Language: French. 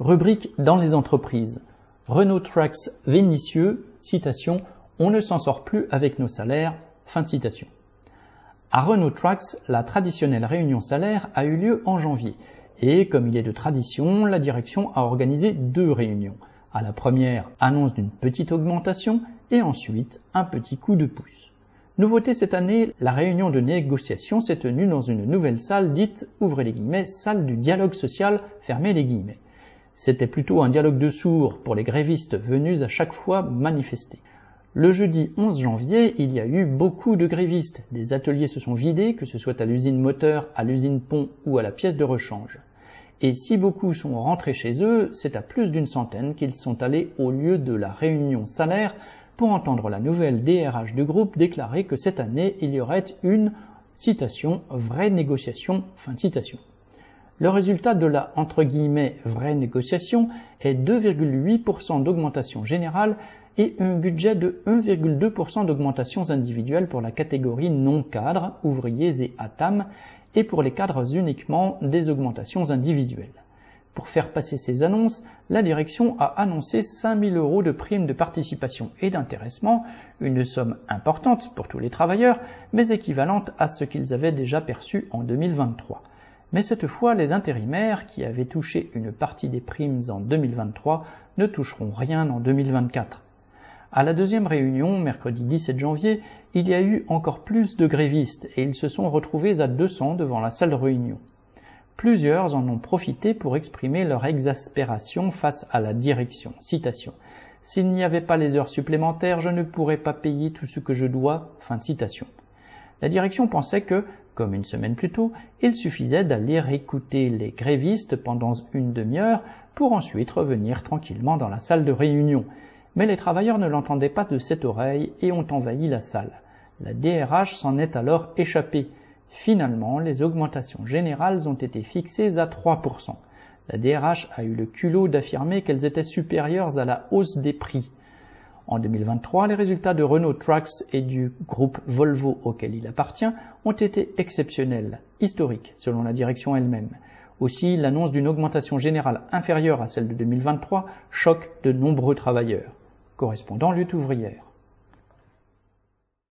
Rubrique dans les entreprises. Renault Trucks Vénitieux, citation, on ne s'en sort plus avec nos salaires, fin de citation. À Renault Trucks, la traditionnelle réunion salaire a eu lieu en janvier. Et comme il est de tradition, la direction a organisé deux réunions. À la première, annonce d'une petite augmentation et ensuite un petit coup de pouce. Nouveauté cette année, la réunion de négociation s'est tenue dans une nouvelle salle dite, ouvrez les guillemets, salle du dialogue social, fermez les guillemets. C'était plutôt un dialogue de sourds pour les grévistes venus à chaque fois manifester. Le jeudi 11 janvier, il y a eu beaucoup de grévistes. Des ateliers se sont vidés, que ce soit à l'usine moteur, à l'usine pont ou à la pièce de rechange. Et si beaucoup sont rentrés chez eux, c'est à plus d'une centaine qu'ils sont allés au lieu de la réunion salaire pour entendre la nouvelle DRH du groupe déclarer que cette année, il y aurait une, citation, vraie négociation, fin de citation. Le résultat de la entre guillemets vraie négociation est 2,8% d'augmentation générale et un budget de 1,2% d'augmentations individuelles pour la catégorie non cadre, ouvriers et ATAM, et pour les cadres uniquement des augmentations individuelles. Pour faire passer ces annonces, la direction a annoncé 5000 euros de primes de participation et d'intéressement, une somme importante pour tous les travailleurs, mais équivalente à ce qu'ils avaient déjà perçu en 2023 mais cette fois les intérimaires qui avaient touché une partie des primes en 2023 ne toucheront rien en 2024. À la deuxième réunion, mercredi 17 janvier, il y a eu encore plus de grévistes et ils se sont retrouvés à 200 devant la salle de réunion. Plusieurs en ont profité pour exprimer leur exaspération face à la direction. Citation. S'il n'y avait pas les heures supplémentaires, je ne pourrais pas payer tout ce que je dois. Fin de citation. La direction pensait que, comme une semaine plus tôt, il suffisait d'aller écouter les grévistes pendant une demi-heure pour ensuite revenir tranquillement dans la salle de réunion. Mais les travailleurs ne l'entendaient pas de cette oreille et ont envahi la salle. La DRH s'en est alors échappée. Finalement, les augmentations générales ont été fixées à 3%. La DRH a eu le culot d'affirmer qu'elles étaient supérieures à la hausse des prix. En 2023, les résultats de Renault Trucks et du groupe Volvo auquel il appartient ont été exceptionnels, historiques selon la direction elle-même. Aussi, l'annonce d'une augmentation générale inférieure à celle de 2023 choque de nombreux travailleurs. Correspondant lutte ouvrière.